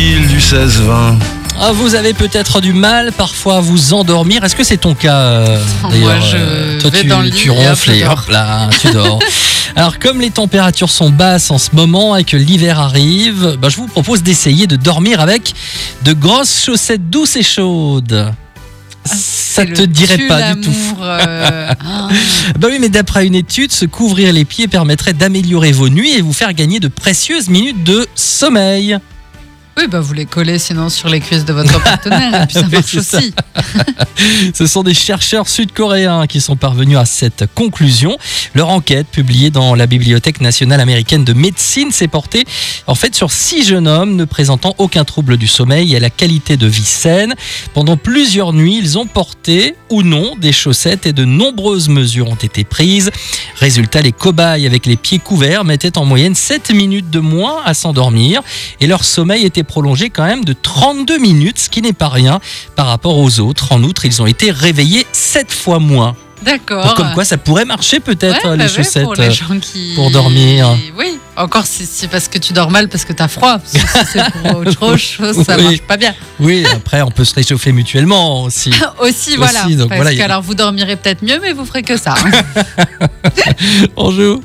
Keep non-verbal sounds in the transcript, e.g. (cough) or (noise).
tranquille du 16-20. Ah, vous avez peut-être du mal parfois à vous endormir. Est-ce que c'est ton cas euh, Moi, d'ailleurs, je euh, Toi, vais tu, dans le lit tu et hop, ronfles et hop là, tu dors. (laughs) Alors, comme les températures sont basses en ce moment et que l'hiver arrive, bah, je vous propose d'essayer de dormir avec de grosses chaussettes douces et chaudes. Ça C'est te dirait pas du tout. euh, ah. (laughs) Bah oui, mais d'après une étude, se couvrir les pieds permettrait d'améliorer vos nuits et vous faire gagner de précieuses minutes de sommeil. Oui, bah vous les collez sinon sur les cuisses de votre partenaire et puis ça (laughs) Oui, marche ça. aussi. (laughs) Ce sont des chercheurs sud-coréens qui sont parvenus à cette conclusion. Leur enquête, publiée dans la Bibliothèque nationale américaine de médecine, s'est portée en fait sur six jeunes hommes ne présentant aucun trouble du sommeil et à la qualité de vie saine. Pendant plusieurs nuits, ils ont porté ou non des chaussettes et de nombreuses mesures ont été prises. Résultat, les cobayes avec les pieds couverts mettaient en moyenne 7 minutes de moins à s'endormir et leur sommeil était prolongé quand même de 32 minutes, ce qui n'est pas rien par rapport aux autres. En outre, ils ont été réveillés 7 fois moins. D'accord. Donc, comme quoi, ça pourrait marcher peut-être Ouais, les bah ouais, chaussettes. pour, euh, les gens qui... pour dormir. Oui, encore si c'est parce que tu dors mal, parce que t'as froid. Que si c'est pour (laughs) autre chose, ça Oui. marche pas bien. Oui, après, on peut se réchauffer mutuellement aussi. (laughs) Aussi, voilà. donc parce voilà, il y a- qu'alors vous dormirez peut-être mieux, mais vous ferez que ça. (laughs) On joue.